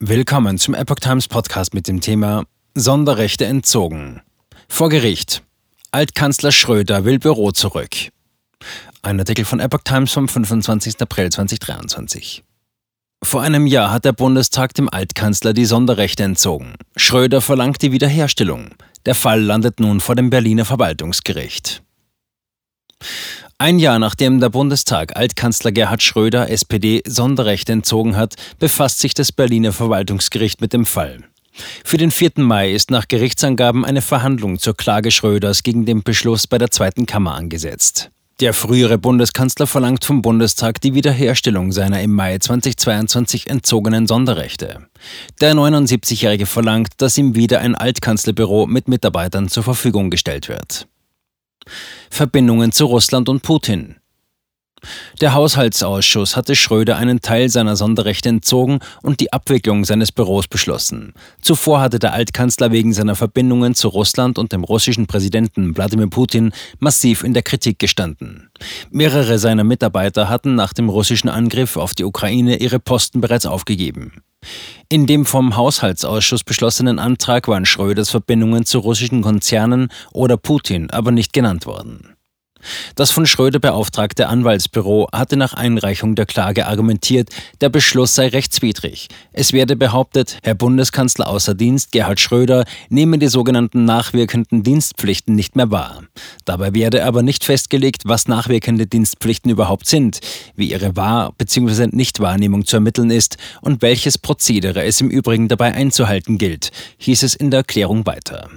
Willkommen zum Epoch Times Podcast mit dem Thema Sonderrechte entzogen. Vor Gericht. Altkanzler Schröder will Büro zurück. Ein Artikel von Epoch Times vom 25. April 2023. Vor einem Jahr hat der Bundestag dem Altkanzler die Sonderrechte entzogen. Schröder verlangt die Wiederherstellung. Der Fall landet nun vor dem Berliner Verwaltungsgericht. Ein Jahr nachdem der Bundestag Altkanzler Gerhard Schröder, SPD, Sonderrechte entzogen hat, befasst sich das Berliner Verwaltungsgericht mit dem Fall. Für den 4. Mai ist nach Gerichtsangaben eine Verhandlung zur Klage Schröders gegen den Beschluss bei der Zweiten Kammer angesetzt. Der frühere Bundeskanzler verlangt vom Bundestag die Wiederherstellung seiner im Mai 2022 entzogenen Sonderrechte. Der 79-Jährige verlangt, dass ihm wieder ein Altkanzlerbüro mit Mitarbeitern zur Verfügung gestellt wird. Verbindungen zu Russland und Putin. Der Haushaltsausschuss hatte Schröder einen Teil seiner Sonderrechte entzogen und die Abwicklung seines Büros beschlossen. Zuvor hatte der Altkanzler wegen seiner Verbindungen zu Russland und dem russischen Präsidenten Wladimir Putin massiv in der Kritik gestanden. Mehrere seiner Mitarbeiter hatten nach dem russischen Angriff auf die Ukraine ihre Posten bereits aufgegeben. In dem vom Haushaltsausschuss beschlossenen Antrag waren Schröders Verbindungen zu russischen Konzernen oder Putin aber nicht genannt worden. Das von Schröder beauftragte Anwaltsbüro hatte nach Einreichung der Klage argumentiert, der Beschluss sei rechtswidrig. Es werde behauptet, Herr Bundeskanzler außer Dienst Gerhard Schröder nehme die sogenannten nachwirkenden Dienstpflichten nicht mehr wahr. Dabei werde aber nicht festgelegt, was nachwirkende Dienstpflichten überhaupt sind, wie ihre Wahr- bzw. Nichtwahrnehmung zu ermitteln ist und welches Prozedere es im Übrigen dabei einzuhalten gilt, hieß es in der Erklärung weiter.